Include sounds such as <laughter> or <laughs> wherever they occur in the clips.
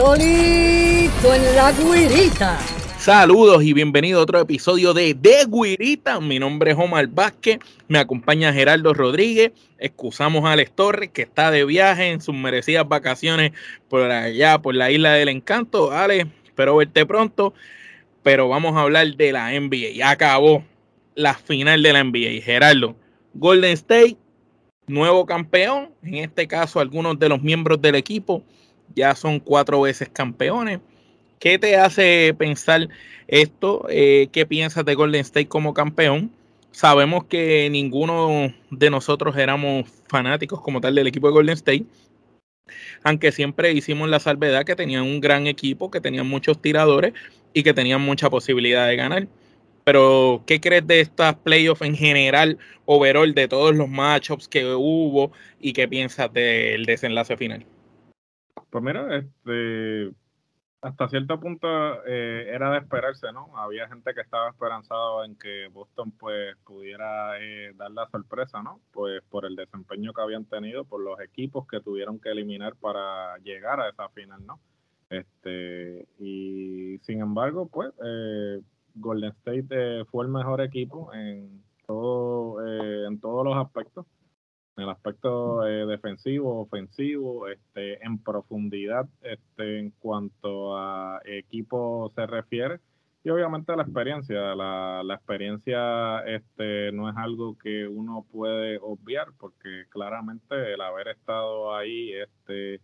solito en la guirita. Saludos y bienvenido a otro episodio de De Guirita. Mi nombre es Omar Vázquez, me acompaña Gerardo Rodríguez. Excusamos a Alex Torres que está de viaje en sus merecidas vacaciones por allá, por la isla del encanto. Alex, espero verte pronto, pero vamos a hablar de la NBA. Ya acabó la final de la NBA. Gerardo, Golden State, nuevo campeón. En este caso, algunos de los miembros del equipo ya son cuatro veces campeones. ¿Qué te hace pensar esto? Eh, ¿Qué piensas de Golden State como campeón? Sabemos que ninguno de nosotros éramos fanáticos como tal del equipo de Golden State, aunque siempre hicimos la salvedad que tenían un gran equipo, que tenían muchos tiradores y que tenían mucha posibilidad de ganar. Pero, ¿qué crees de estas playoffs en general, overall, de todos los matchups que hubo y qué piensas del desenlace final? Pues mira, este, hasta cierto punto eh, era de esperarse, ¿no? Había gente que estaba esperanzado en que Boston pues pudiera eh, dar la sorpresa, ¿no? Pues por el desempeño que habían tenido, por los equipos que tuvieron que eliminar para llegar a esa final, ¿no? Este, y sin embargo, pues eh, Golden State fue el mejor equipo en todo, en todos los aspectos en el aspecto eh, defensivo, ofensivo, este, en profundidad este, en cuanto a equipo se refiere. Y obviamente la experiencia, la, la, experiencia este, no es algo que uno puede obviar, porque claramente el haber estado ahí este,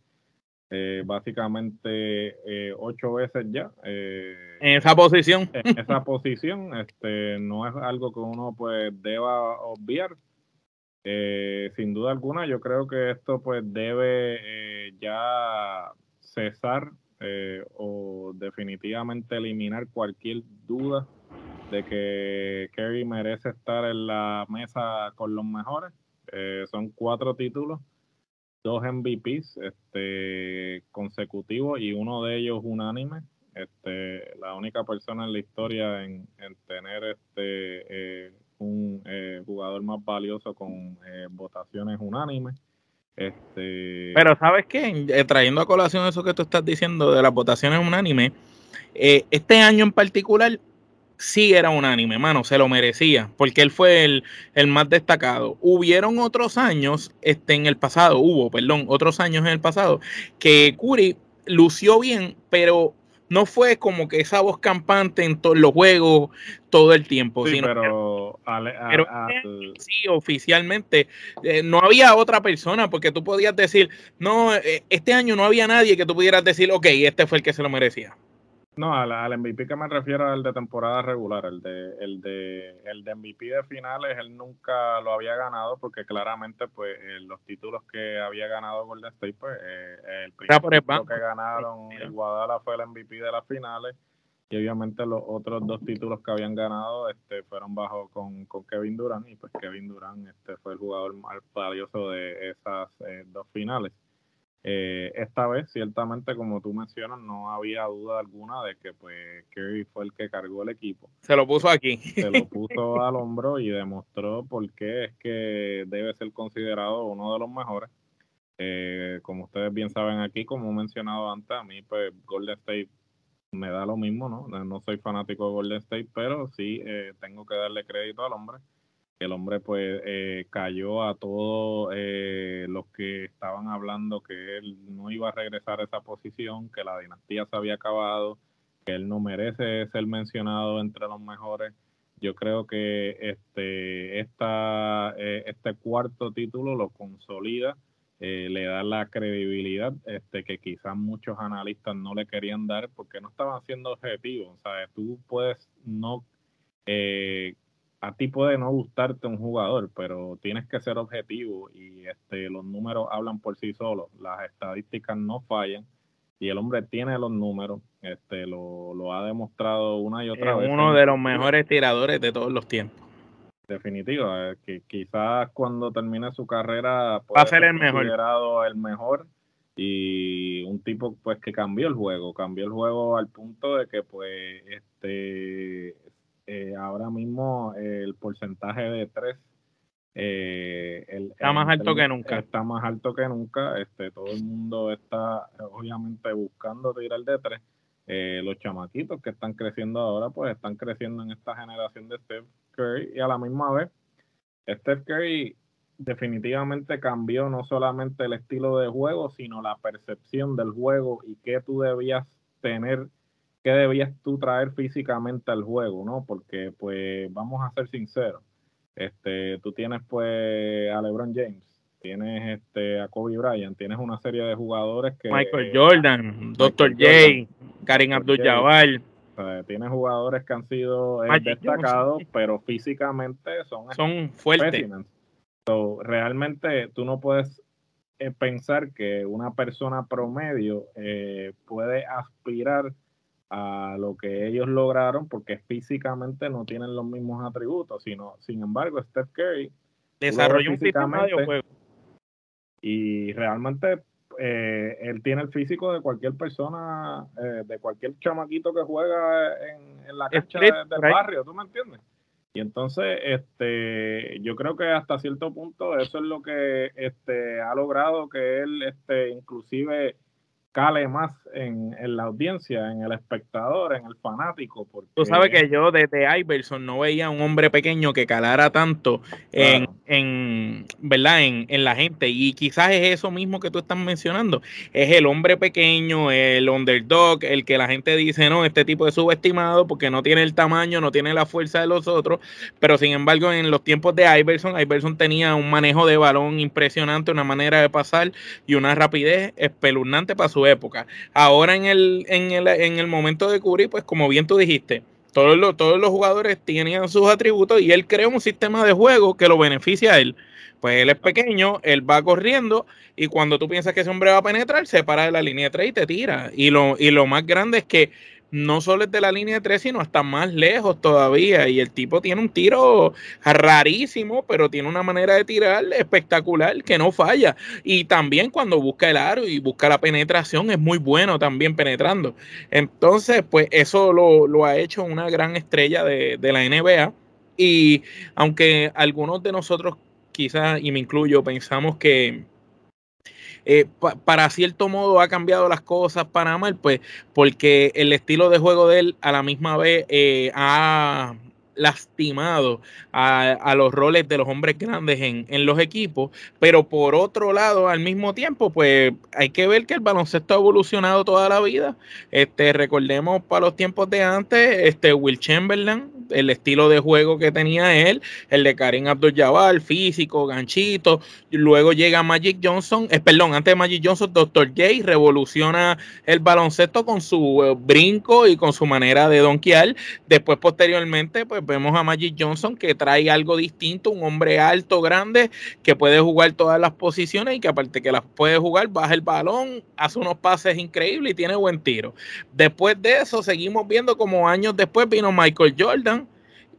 eh, básicamente eh, ocho veces ya. en esa posición. En esa posición, este, no es algo que uno pues deba obviar. Eh, sin duda alguna, yo creo que esto pues debe eh, ya cesar eh, o definitivamente eliminar cualquier duda de que Kerry merece estar en la mesa con los mejores. son cuatro títulos, dos MVPs este, consecutivos y uno de ellos unánime. Este, la única persona en la historia en, en tener este un eh, jugador más valioso con eh, votaciones unánimes. Este... Pero sabes qué, eh, trayendo a colación eso que tú estás diciendo de las votaciones unánimes, este año en particular sí era unánime, mano, se lo merecía, porque él fue el, el, más destacado. Hubieron otros años, este, en el pasado, hubo, perdón, otros años en el pasado, que Curry lució bien, pero no fue como que esa voz campante en todos los juegos todo el tiempo. Sí, pero, sí, oficialmente eh, no había otra persona porque tú podías decir, no, eh, este año no había nadie que tú pudieras decir, ok, este fue el que se lo merecía. No, al, al, MVP que me refiero al de temporada regular, el de, el de el de MVP de finales, él nunca lo había ganado porque claramente pues eh, los títulos que había ganado Golden State, pues eh, el primer título que ganaron Guadalajara fue el MVP de las finales y obviamente los otros dos títulos que habían ganado este fueron bajo con, con Kevin Durant y pues Kevin Durant este fue el jugador más valioso de esas eh, dos finales. Eh, esta vez, ciertamente, como tú mencionas, no había duda alguna de que pues Kerry fue el que cargó el equipo. Se lo puso aquí. Se lo <laughs> puso al hombro y demostró por qué es que debe ser considerado uno de los mejores. Eh, como ustedes bien saben aquí, como he mencionado antes, a mí pues Golden State me da lo mismo, ¿no? No soy fanático de Golden State, pero sí eh, tengo que darle crédito al hombre el hombre pues eh, cayó a todos eh, los que estaban hablando que él no iba a regresar a esa posición, que la dinastía se había acabado, que él no merece ser mencionado entre los mejores. Yo creo que este, esta, eh, este cuarto título lo consolida, le da la credibilidad este, que quizás muchos analistas no le querían dar porque no estaban siendo objetivos. O sea, tú puedes no a ti puede no gustarte un jugador, pero tienes que ser objetivo y este, los números hablan por sí solos, las estadísticas no fallan y el hombre tiene los números, este, lo, lo ha demostrado una y otra vez. Uno de los mejores tiradores de todos los tiempos. Definitivo, eh, que quizás cuando termine su carrera va a ser el mejor. Considerado el mejor y un tipo pues que cambió el juego, cambió el juego al punto de que pues este eh, ahora mismo el porcentaje de tres Eh, está más alto que nunca. Está más alto que nunca. Este, todo el mundo está obviamente buscando tirar de tres. Eh, los chamaquitos que están creciendo ahora, pues están creciendo en esta generación de Steph Curry y a la misma vez, Steph Curry definitivamente cambió no solamente el estilo de juego, sino la percepción del juego y qué tú debías tener, qué debías tú traer físicamente al juego, ¿no? Porque, pues, vamos a ser sinceros, este, tú tienes, pues, a LeBron James, tienes este, a Kobe Bryant, tienes una serie de jugadores que... Michael Jordan, Dr. J, Karim Abdul-Jabbar. tienes jugadores que han sido eh, destacados, pero físicamente son, son fuertes. realmente tú no puedes eh, pensar que una persona promedio eh, puede aspirar a lo que ellos lograron porque físicamente no tienen los mismos atributos, sino, sin embargo, Steph Curry desarrolló un sistema de juego y realmente eh, él tiene el físico de cualquier persona, eh, de cualquier chamaquito que juega en, la cancha del barrio, ¿tú me entiendes? Y entonces, este, yo creo que hasta cierto punto eso es lo que este, ha logrado que él, este, inclusive cale más en, la audiencia, en el espectador, en el fanático. Porque... Tú sabes que yo desde Iverson no veía un hombre pequeño que calara tanto en, en, ¿verdad? En, en, la gente. Y quizás es eso mismo que tú estás mencionando. Es el hombre pequeño, el underdog, el que la gente dice, no, este tipo es subestimado porque no tiene el tamaño, no tiene la fuerza de los otros. Pero sin embargo, en los tiempos de Iverson, Iverson tenía un manejo de balón impresionante, una manera de pasar y una rapidez espeluznante para su época. Ahora en el, en el, en el momento de cubrir, pues como bien tú dijiste, todos los, todos los jugadores tienen sus atributos y él crea un sistema de juego que lo beneficia a él. Pues él es pequeño, él va corriendo y cuando tú piensas que ese hombre va a penetrar, se para de la línea de 3 y te tira. Y lo, y lo más grande es que no solo es de la línea de tres, sino hasta más lejos todavía. Y el tipo tiene un tiro rarísimo, pero tiene una manera de tirar espectacular que no falla. Y también cuando busca el aro y busca la penetración, es muy bueno también penetrando. Entonces, pues eso lo, ha hecho una gran estrella de, de la NBA. Y aunque algunos de nosotros, quizás, y me incluyo, pensamos que eh, para cierto modo ha cambiado las cosas para mal, pues porque el estilo de juego de él a la misma vez eh, ha lastimado a, los roles de los hombres grandes en, en, los equipos, pero por otro lado, al mismo tiempo, pues hay que ver que el baloncesto ha evolucionado toda la vida. Este, recordemos para los tiempos de antes, este Will Chamberlain, el estilo de juego que tenía él, el de Karim Abdul-Jabbar, físico, ganchito, luego llega Magic Johnson, eh, perdón, antes de Magic Johnson, Dr. J revoluciona el baloncesto con su eh, brinco y con su manera de donkear. Después, posteriormente, pues vemos a Magic Johnson que trae algo distinto, un hombre alto, grande, que puede jugar todas las posiciones y que aparte que las puede jugar, baja el balón, hace unos pases increíbles y tiene buen tiro. Después de eso, seguimos viendo como años después vino Michael Jordan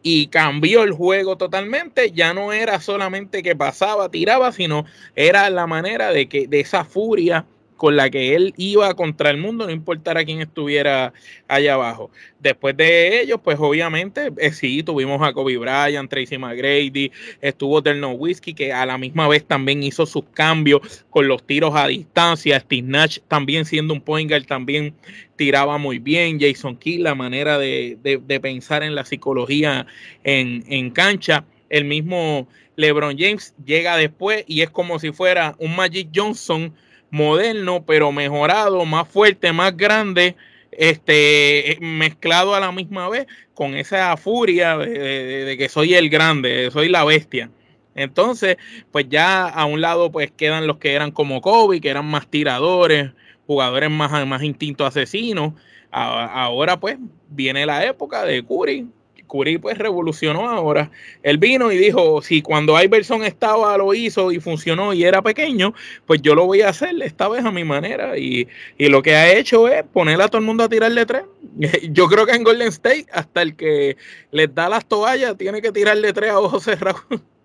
y cambió el juego totalmente. Ya no era solamente que pasaba, tiraba, sino era la manera de que de esa furia con la que él iba contra el mundo, no importara quién estuviera allá abajo. Después de ellos, pues obviamente, eh, sí, tuvimos a Kobe Bryant, Tracy McGrady, estuvo Del Whiskey, que a la misma vez también hizo sus cambios con los tiros a distancia. Steve Nash también siendo un point guard, también tiraba muy bien. Jason Key, la manera de, pensar en la psicología en, en cancha. El mismo LeBron James llega después y es como si fuera un Magic Johnson moderno, pero mejorado, más fuerte, más grande, este, mezclado a la misma vez con esa furia de, que soy el grande, soy la bestia. Entonces, pues ya a un lado pues quedan los que eran como Kobe, que eran más tiradores, jugadores más, más instinto asesinos. Ahora pues viene la época de Curry, Curry pues revolucionó ahora. Él vino y dijo, si cuando Iverson estaba lo hizo y funcionó y era pequeño, pues yo lo voy a hacer esta vez a mi manera. Y, lo que ha hecho es poner a todo el mundo a tirarle tres. <laughs> Yo creo que en Golden State hasta el que les da las toallas tiene que tirarle tres a ojos cerrados. <laughs>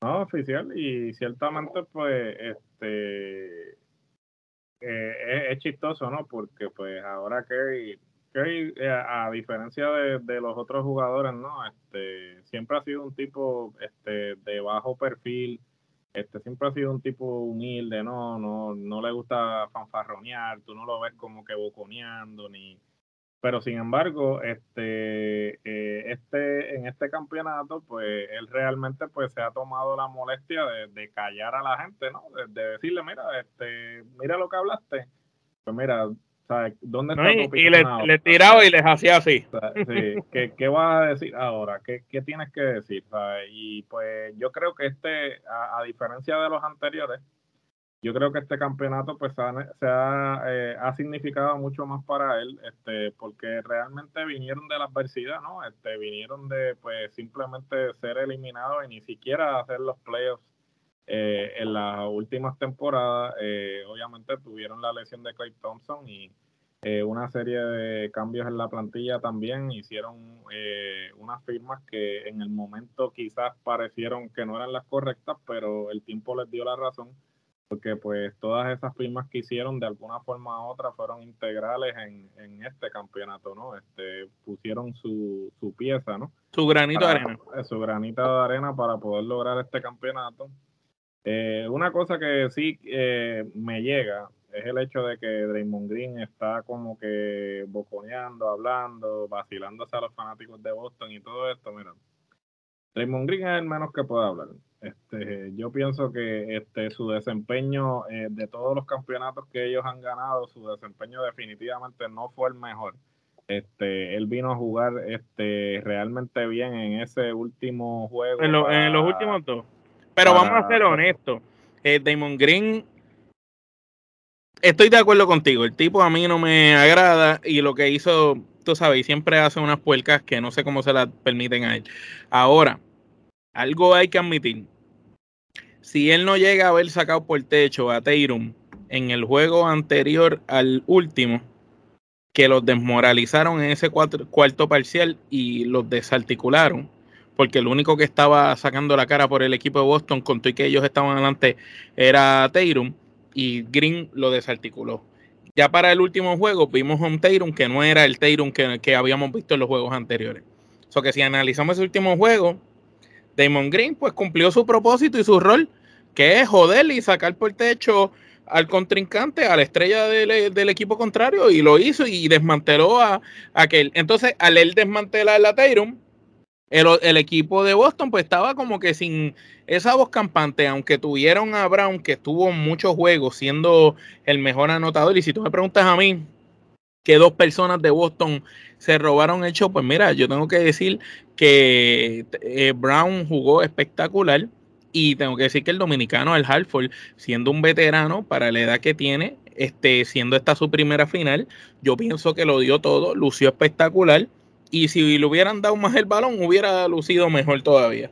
No, oficial, y ciertamente pues este eh, es, chistoso, ¿no? Porque pues ahora que Curry, eh, a diferencia de, los otros jugadores, ¿no? Este, siempre ha sido un tipo este, de bajo perfil, este, siempre ha sido un tipo humilde, ¿no? No, no le gusta fanfarronear, tú no lo ves como que boconeando, ni... Pero sin embargo, este, eh, este, en este campeonato, pues él realmente pues se ha tomado la molestia de, callar a la gente, ¿no? De, de, decirle, mira, este, mira lo que hablaste. Pues mira, ¿Dónde está y, le, tiraba y les hacía así. ¿qué, ¿qué, vas a decir ahora? ¿Qué, qué tienes que decir? Y pues yo creo que este, a, diferencia de los anteriores, yo creo que este campeonato pues se ha, eh, ha, significado mucho más para él, este, porque realmente vinieron de la adversidad, ¿no? Este, vinieron de pues simplemente ser eliminados y ni siquiera hacer los playoffs en las últimas temporadas, eh, obviamente tuvieron la lesión de Clay Thompson y eh, una serie de cambios en la plantilla también. Hicieron unas firmas que en el momento quizás parecieron que no eran las correctas, pero el tiempo les dio la razón porque pues todas esas firmas que hicieron de alguna forma u otra fueron integrales en, en este campeonato, ¿no? Este, pusieron su, su pieza, ¿no? Su granito de arena. Su granito de arena para poder lograr este campeonato. Eh, una cosa que sí eh, me llega es el hecho de que Draymond Green está como que boconeando, hablando, vacilándose a los fanáticos de Boston y todo esto. Mira, Draymond Green es el menos que puede hablar. Este, yo pienso que este, su desempeño eh, de todos los campeonatos que ellos han ganado, su desempeño definitivamente no fue el mejor. Este, él vino a jugar este, realmente bien en ese último juego. En, en los últimos dos. Pero vamos a ser honestos. Eh, Damon Green, estoy de acuerdo contigo. El tipo a mí no me agrada y lo que hizo, tú sabes, siempre hace unas puercas que no sé cómo se las permiten a él. Ahora, algo hay que admitir. Si él no llega a haber sacado por techo a Teirum en el juego anterior al último, que los desmoralizaron en ese cuarto parcial y los desarticularon porque el único que estaba sacando la cara por el equipo de Boston, con todo y que ellos estaban adelante, era Teirum, y Green lo desarticuló. Ya para el último juego vimos a un Teirum que no era el Teirum que, habíamos visto en los juegos anteriores. O so que si analizamos ese último juego, Damon Green pues cumplió su propósito y su rol, que es joder y sacar por techo al contrincante, a la estrella del, equipo contrario, y lo hizo y desmanteló a, aquel. Entonces, al él desmantelar la Teirum, el, equipo de Boston pues estaba como que sin esa voz campante, aunque tuvieron a Brown que estuvo muchos juegos siendo el mejor anotador. Y si tú me preguntas a mí que dos personas de Boston se robaron el show, pues mira, yo tengo que decir que eh, Brown jugó espectacular. Y tengo que decir que el dominicano, el Hartford, siendo un veterano para la edad que tiene, este, siendo esta su primera final, yo pienso que lo dio todo, lució espectacular y si le hubieran dado más el balón, hubiera lucido mejor todavía.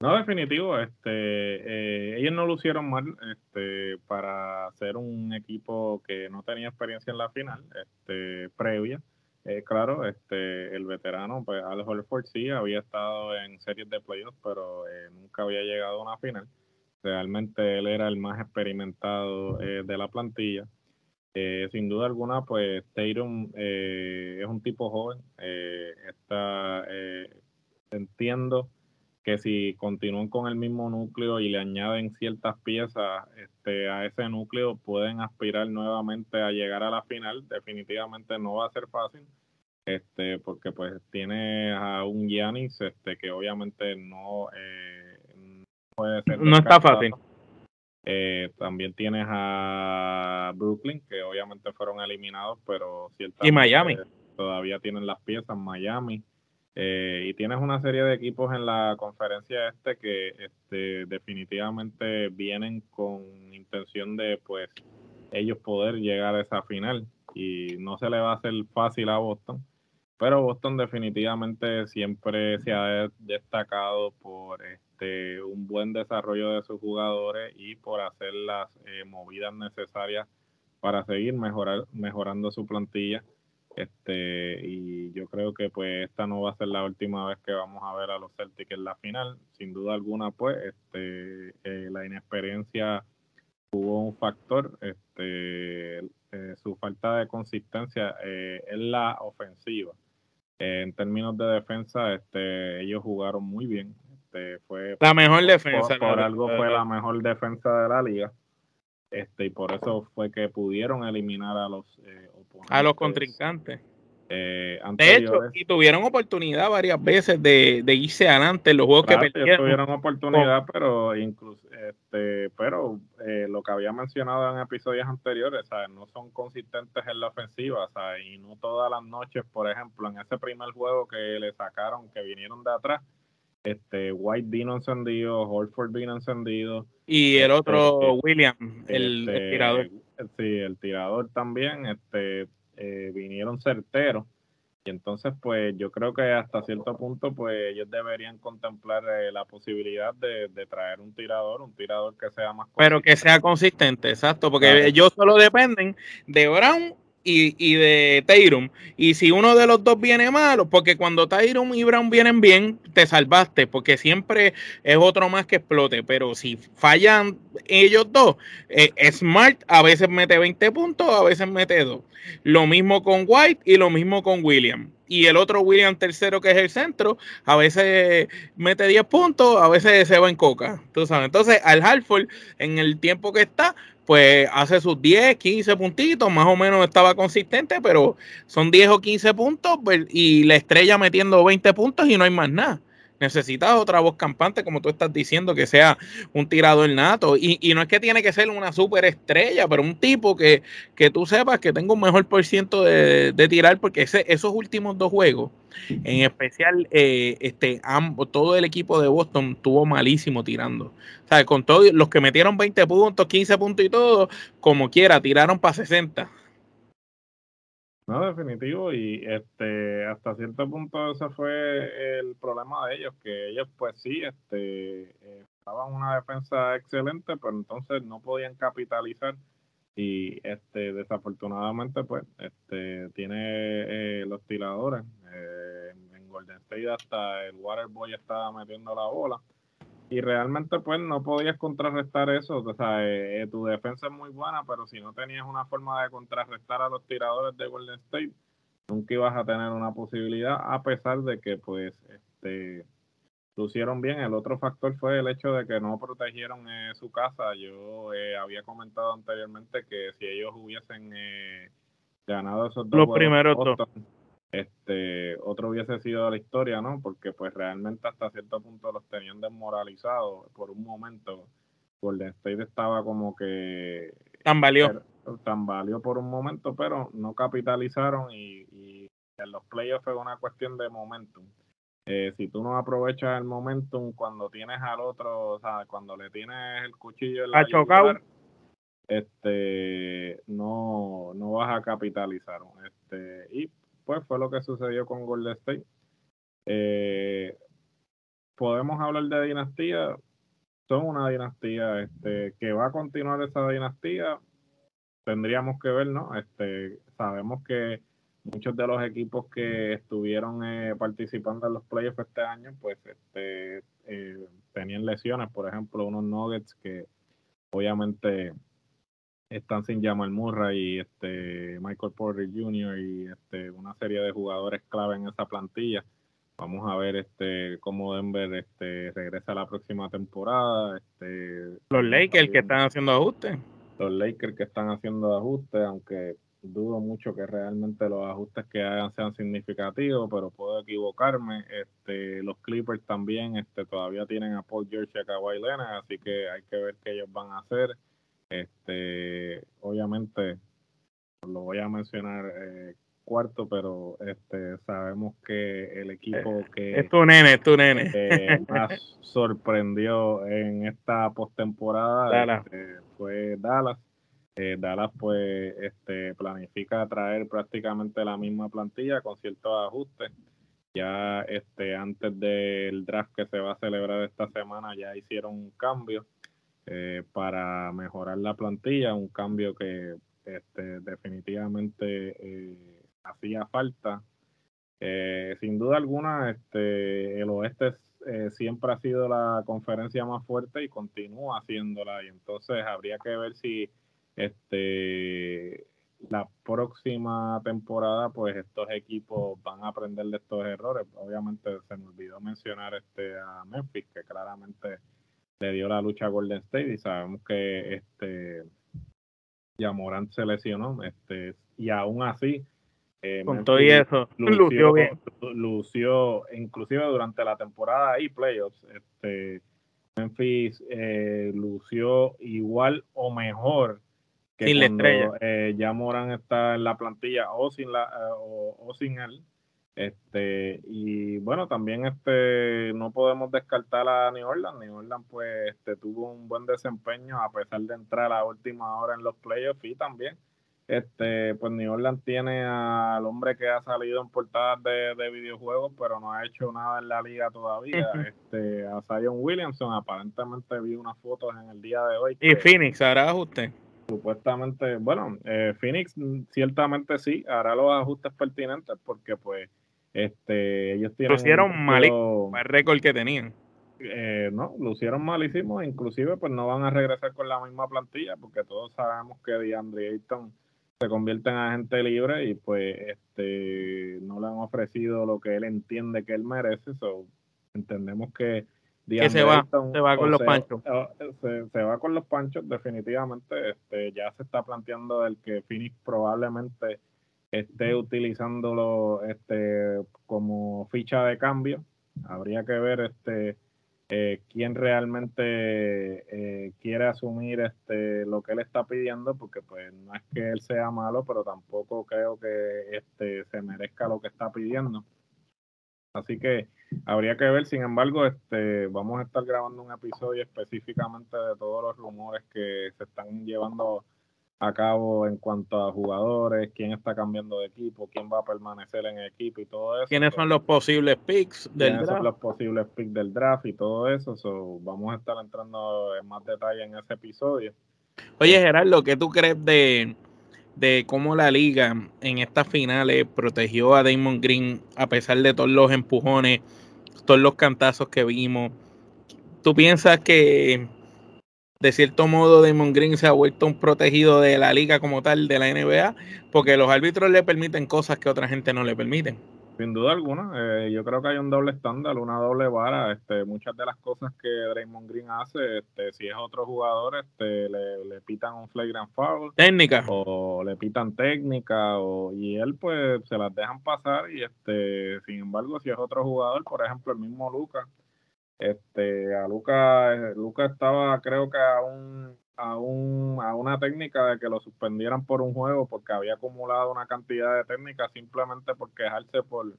No, definitivo, este, eh, ellos no lucieron mal este, para ser un equipo que no tenía experiencia en la final, este, previa. Eh, claro, este, el veterano, pues Al Holford sí había estado en series de playoffs, pero eh, nunca había llegado a una final. Realmente él era el más experimentado de la plantilla. Eh, sin duda alguna, pues Tatum eh, es un tipo joven. Eh, está, entiendo que si continúan con el mismo núcleo y le añaden ciertas piezas este, a ese núcleo, pueden aspirar nuevamente a llegar a la final. Definitivamente no va a ser fácil, este, porque pues tiene a un Giannis este, que obviamente no, puede ser. No está fácil. Eh, también tienes a Brooklyn, que obviamente fueron eliminados, pero Y Miami. Todavía tienen las piezas, Miami. Eh, y tienes una serie de equipos en la conferencia este que este, definitivamente vienen con intención de pues ellos poder llegar a esa final y no se le va a hacer fácil a Boston pero Boston definitivamente siempre se ha destacado por este, un buen desarrollo de sus jugadores y por hacer las eh, movidas necesarias para seguir mejorar, mejorando su plantilla. Este, y yo creo que pues esta no va a ser la última vez que vamos a ver a los Celtics en la final. Sin duda alguna, pues, este, eh, la inexperiencia hubo un factor, este, eh, su falta de consistencia eh, en la ofensiva. En términos de defensa, este, ellos jugaron muy bien. Este, fue la mejor defensa. Por, algo fue la mejor defensa de la liga. Este, y por eso fue que pudieron eliminar a los oponentes. A los contrincantes. Eh, de hecho, y tuvieron oportunidad varias veces de, irse adelante en los juegos que perdieron. Tuvieron oportunidad, pero incluso, este, pero eh, lo que había mencionado en episodios anteriores, no son consistentes en la ofensiva, y no todas las noches, por ejemplo, en ese primer juego que le sacaron, que vinieron de atrás, este, White vino encendido, Holford vino encendido. Y el otro, este, William, el, el este, tirador. Sí, el tirador también, este eh, vinieron certeros. Y entonces, pues yo creo que hasta cierto punto, pues ellos deberían contemplar eh, la posibilidad de, traer un tirador, un tirador que sea más... Pero que sea consistente, exacto, porque ellos solo dependen de Brown y, de Tyrum. Y si uno de los dos viene malo, porque cuando Tyrum y Brown vienen bien, te salvaste, porque siempre es otro más que explote. Pero si fallan ellos dos, eh, Smart a veces mete 20 puntos, a veces mete 2. Lo mismo con White y lo mismo con William. Y el otro William tercero, que es el centro, a veces mete 10 puntos, a veces se va en coca. Tú sabes. Entonces, al Halford, en el tiempo que está, pues hace sus 10, 15 puntitos, más o menos estaba consistente, pero son 10 o 15 puntos pues, y la estrella metiendo 20 puntos y no hay más nada. Necesitas otra voz campante, como tú estás diciendo, que sea un tirador nato. Y, y no es que tiene que ser una super estrella, pero un tipo que, que tú sepas que tenga un mejor por ciento de, tirar, porque ese, esos últimos dos juegos, en especial, eh, este, ambos, todo el equipo de Boston tuvo malísimo tirando. O sea, con todos los que metieron 20 puntos, 15 puntos y todo, como quiera, tiraron para 60. No, definitivo, y este hasta cierto punto ese fue el problema de ellos, que ellos pues sí, este estaban una defensa excelente, pero entonces no podían capitalizar y este desafortunadamente pues este tiene eh, los tiradores eh, en Golden State hasta el Waterboy estaba metiendo la bola y realmente pues no podías contrarrestar eso, o sea, eh, eh, tu defensa es muy buena, pero si no tenías una forma de contrarrestar a los tiradores de Golden State, nunca ibas a tener una posibilidad, a pesar de que pues este lucieron bien. El otro factor fue el hecho de que no protegieron eh, su casa. Yo había comentado anteriormente que si ellos hubiesen ganado esos dos los primeros dos este otro hubiese sido la historia, ¿no? Porque pues realmente hasta cierto punto los tenían desmoralizados por un momento. Golden State estaba como que tan valió tan valió por un momento, pero no capitalizaron y, en los playoffs fue una cuestión de momentum. Eh, si tú no aprovechas el momentum cuando tienes al otro, o sea, cuando le tienes el cuchillo en la yugular, este no no vas a capitalizar este y pues fue lo que sucedió con Golden State. Eh, podemos hablar de dinastía, son una dinastía este, que va a continuar esa dinastía, tendríamos que ver, ¿no? Este, sabemos que muchos de los equipos que estuvieron eh, participando en los playoffs este año, pues este, eh, tenían lesiones, por ejemplo, unos Nuggets que obviamente están sin Jamal Murray y este Michael Porter Jr. y este una serie de jugadores clave en esa plantilla. Vamos a ver este cómo Denver este regresa la próxima temporada. Este, los Lakers que están haciendo ajustes. Los Lakers que están haciendo ajustes, aunque dudo mucho que realmente los ajustes que hagan sean significativos, pero puedo equivocarme. Este, los Clippers también este, todavía tienen a Paul George y a Kawhi Leonard, así que hay que ver qué ellos van a hacer. Este, obviamente, lo voy a mencionar eh, cuarto, pero este sabemos que el equipo eh, que es tu nene, es tu nene. más <laughs> sorprendió en esta postemporada este, fue Dallas. Eh, Dallas pues este planifica traer prácticamente la misma plantilla con ciertos ajustes. Ya este antes del draft que se va a celebrar esta semana ya hicieron un cambio eh, para mejorar la plantilla, un cambio que este, definitivamente eh, hacía falta. Eh, sin duda alguna, este, el oeste eh, siempre ha sido la conferencia más fuerte y continúa haciéndola. Y entonces habría que ver si este la próxima temporada, pues estos equipos van a aprender de estos errores. Obviamente se me olvidó mencionar este a Memphis, que claramente le dio la lucha a Golden State y sabemos que este Morant se lesionó, este, y aún así eh, con todo y eso <laughs> lució, bien. lució inclusive durante la temporada y playoffs este Memphis eh, lució igual o mejor que sin cuando, eh, ya Morán está en la plantilla o sin la eh, o, sin él este y bueno también este no podemos descartar a New Orleans New Orleans pues este tuvo un buen desempeño a pesar de entrar a la última hora en los playoffs y también este, pues New Orleans tiene al hombre que ha salido en portadas de, videojuegos, pero no ha hecho nada en la liga todavía. este, a Zion Williamson, aparentemente vi unas fotos en el día de hoy. ¿Y Phoenix hará ajuste? Supuestamente, bueno, eh, Phoenix ciertamente sí, hará los ajustes pertinentes porque pues este ellos tienen... Lucieron malísimo el récord que tenían. Eh, no, lucieron malísimo, inclusive pues no van a regresar con la misma plantilla porque todos sabemos que DeAndre Ayton se convierte en agente libre y pues este no le han ofrecido lo que él entiende que él merece, so, entendemos que se va, se va con los panchos. Se, va con los panchos, definitivamente. Este, ya se está planteando el que Phoenix probablemente esté utilizándolo este, como ficha de cambio. Habría que ver este eh, quién realmente eh, quiere asumir este lo que él está pidiendo, porque pues no es que él sea malo, pero tampoco creo que este se merezca lo que está pidiendo. Así que habría que ver, sin embargo, este vamos a estar grabando un episodio específicamente de todos los rumores que se están llevando a cabo en cuanto a jugadores, quién está cambiando de equipo, quién va a permanecer en equipo y todo eso. ¿Quiénes son los posibles picks del draft? son los posibles picks del draft y todo eso? vamos a estar entrando en más detalle en ese episodio. Oye, Gerardo, ¿qué tú crees de, de cómo la liga en estas finales protegió a Damon Green a pesar de todos los empujones, todos los cantazos que vimos? ¿Tú piensas que de cierto modo Damon Green se ha vuelto un protegido de la liga como tal, de la NBA, porque los árbitros le permiten cosas que otra gente no le permiten. Sin duda alguna, eh, yo creo que hay un doble estándar, una doble vara. Este, muchas de las cosas que Draymond Green hace, este, si es otro jugador, este, le, pitan un flagrant foul. Técnica. O le pitan técnica, o, y él pues se las dejan pasar. Y este, sin embargo, si es otro jugador, por ejemplo, el mismo Lucas, este, a Luca, eh, Luca estaba creo que a un, a un, a una técnica de que lo suspendieran por un juego porque había acumulado una cantidad de técnicas simplemente por quejarse por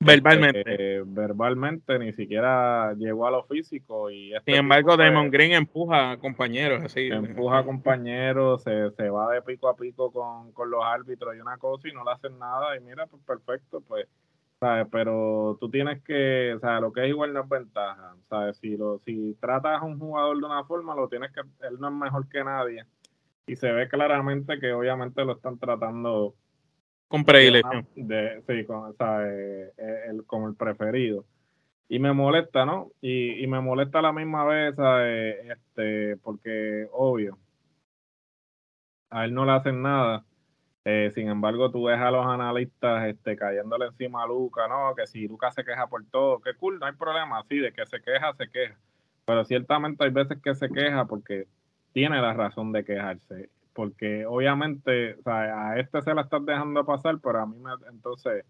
verbalmente. Este, verbalmente ni siquiera llegó a lo físico y este sin embargo Damon Green empuja a compañeros así empuja a compañeros se, se va de pico a pico con, con los árbitros y una cosa y no le hacen nada y mira pues perfecto pues pero tú tienes que, o sea, lo que es igual no es ventaja, ¿sabes? Si, lo, si tratas a un jugador de una forma, lo tienes que, él no es mejor que nadie. Y se ve claramente que obviamente lo están tratando con predilección. De, sí, con, eh, eh, el, como el preferido. Y me molesta, ¿no? Y, y me molesta a la misma vez, Este, porque obvio, a él no le hacen nada eh, sin embargo, tú ves a los analistas este, cayéndole encima a Luca, ¿no? Que si Luca se queja por todo, que cool, no hay problema, sí, de que se queja, se queja. Pero ciertamente hay veces que se queja porque tiene la razón de quejarse. Porque obviamente, o sea, a este se la estás dejando pasar, pero a mí me, entonces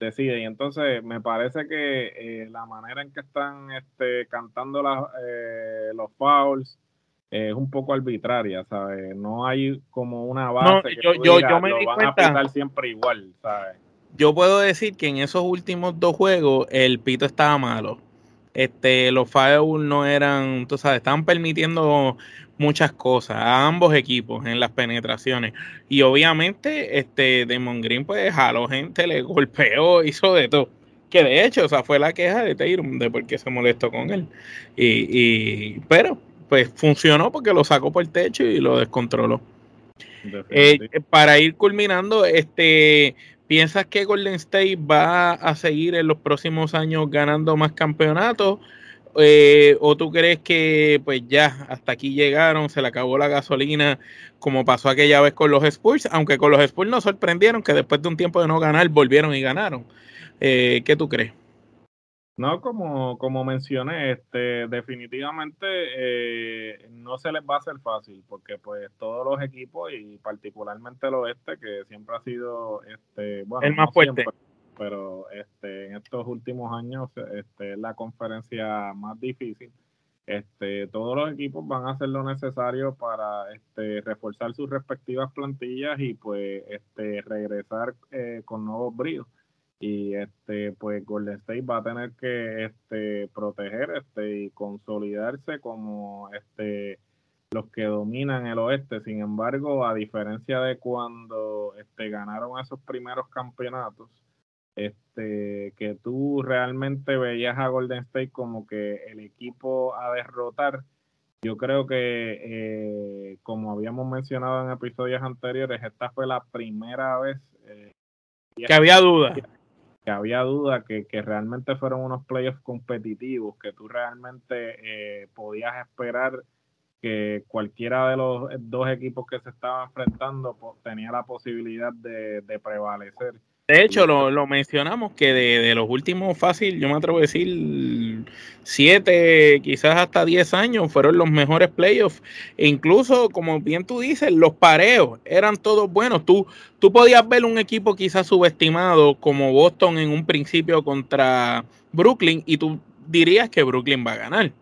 decide. Y entonces me parece que eh, la manera en que están este, cantando eh, los fouls, es un poco arbitraria, ¿sabes? No hay como una base que yo, yo, yo me lo van cuenta, a siempre igual, ¿sabes? Yo puedo decir que en esos últimos dos juegos el pito estaba malo. Este, los fouls no eran, tú sabes, estaban permitiendo muchas cosas a ambos equipos en las penetraciones. Y obviamente, este, Demon Green, pues jaló gente, le golpeó, <laughs> hizo de todo. Que de hecho, o sea, fue la queja de Tatum de por qué se molestó con él. Y, y pero pues funcionó porque lo sacó por el techo y lo descontroló. Eh, para ir culminando, este ¿Piensas que Golden State va a seguir en los próximos años ganando más campeonatos? Eh, ¿O tú crees que pues ya hasta aquí llegaron, se le acabó la gasolina como pasó aquella vez con los Spurs? Aunque con los Spurs nos sorprendieron que después de un tiempo de no ganar volvieron y ganaron. Eh, ¿Qué tú crees? No, como, como mencioné, este, definitivamente eh, no se les va a hacer fácil, porque pues todos los equipos y particularmente el oeste, que siempre ha sido este, bueno, el más fuerte, pero este, en estos últimos años este, es la conferencia más difícil. Este, todos los equipos van a hacer lo necesario para este, reforzar sus respectivas plantillas y pues este, regresar eh, con nuevos bríos y este pues Golden State va a tener que este proteger este y consolidarse como este los que dominan el oeste. Sin embargo a diferencia de cuando este ganaron esos primeros campeonatos este que tú realmente veías a Golden State como que el equipo a derrotar yo creo que eh, como habíamos mencionado en episodios anteriores esta fue la primera vez eh, que había dudas que había duda que, que, realmente fueron unos playoffs competitivos, que tú realmente eh, podías esperar que cualquiera de los dos equipos que se estaban enfrentando tenía la posibilidad de, de prevalecer. De hecho, lo, lo mencionamos que de, de, los últimos fácil, yo me atrevo a decir, siete, quizás hasta diez años fueron los mejores playoffs. E incluso, como bien tú dices, los pareos eran todos buenos. Tú, tú podías ver un equipo quizás subestimado como Boston en un principio contra Brooklyn y tú dirías que Brooklyn va a ganar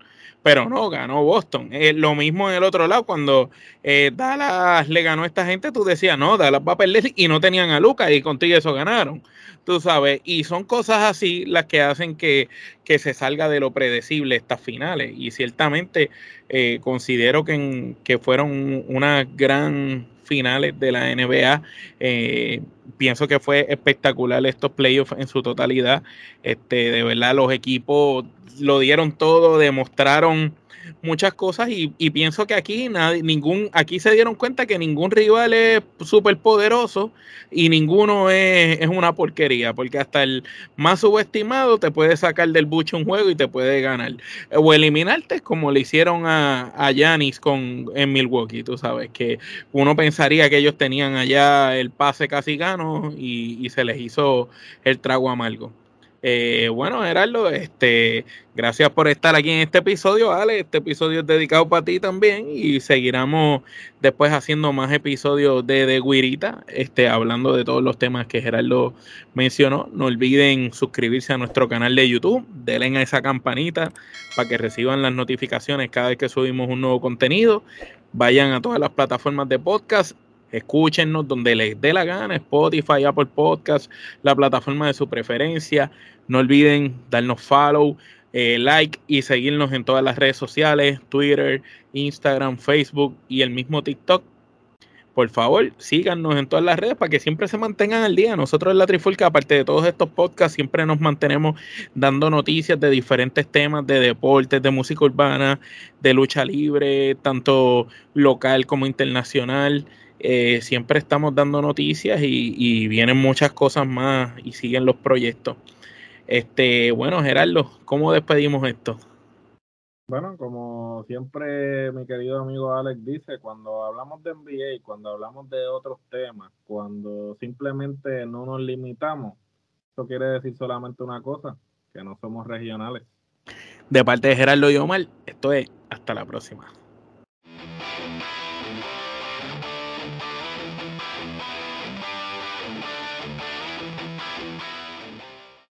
pero no, ganó Boston. Eh, lo mismo en el otro lado, cuando eh, Dallas le ganó a esta gente, tú decías, no, Dallas va a perder y no tenían a Lucas y contigo eso ganaron. Tú sabes, y son cosas así las que hacen que, que se salga de lo predecible estas finales. Y ciertamente eh, considero que, que fueron unas gran finales de la NBA. pienso que fue espectacular estos playoffs en su totalidad. Este, de verdad, los equipos lo dieron todo, demostraron muchas cosas y, pienso que aquí nadie, ningún, aquí se dieron cuenta que ningún rival es súper poderoso y ninguno es, una porquería, porque hasta el más subestimado te puede sacar del buche un juego y te puede ganar. O eliminarte como le hicieron a Yanis con en Milwaukee, tú sabes, que uno pensaría que ellos tenían allá el pase casi gano y, y se les hizo el trago amargo. Eh, bueno, Gerardo, este, gracias por estar aquí en este episodio. Este episodio es dedicado para ti también y seguiremos después haciendo más episodios de, de Guirita, este, hablando de todos los temas que Gerardo mencionó. No olviden suscribirse a nuestro canal de YouTube, denle a esa campanita para que reciban las notificaciones cada vez que subimos un nuevo contenido. Vayan a todas las plataformas de podcast Escúchenos donde les dé la gana, Spotify, Apple Podcast, la plataforma de su preferencia. No olviden darnos follow, eh, like y seguirnos en todas las redes sociales, Twitter, Instagram, Facebook y el mismo TikTok. Por favor, síganos en todas las redes para que siempre se mantengan al día. Nosotros en la Trifulca, aparte de todos estos podcasts, siempre nos mantenemos dando noticias de diferentes temas, de deportes, de música urbana, de lucha libre, tanto local como internacional. Eh, siempre estamos dando noticias y, vienen muchas cosas más y siguen los proyectos. Este, bueno, Gerardo, ¿cómo despedimos esto? Bueno, como siempre mi querido amigo Alex dice, cuando hablamos de NBA, cuando hablamos de otros temas, cuando simplemente no nos limitamos, eso quiere decir solamente una cosa, que no somos regionales. De parte de Gerardo y Omar, esto es hasta la próxima.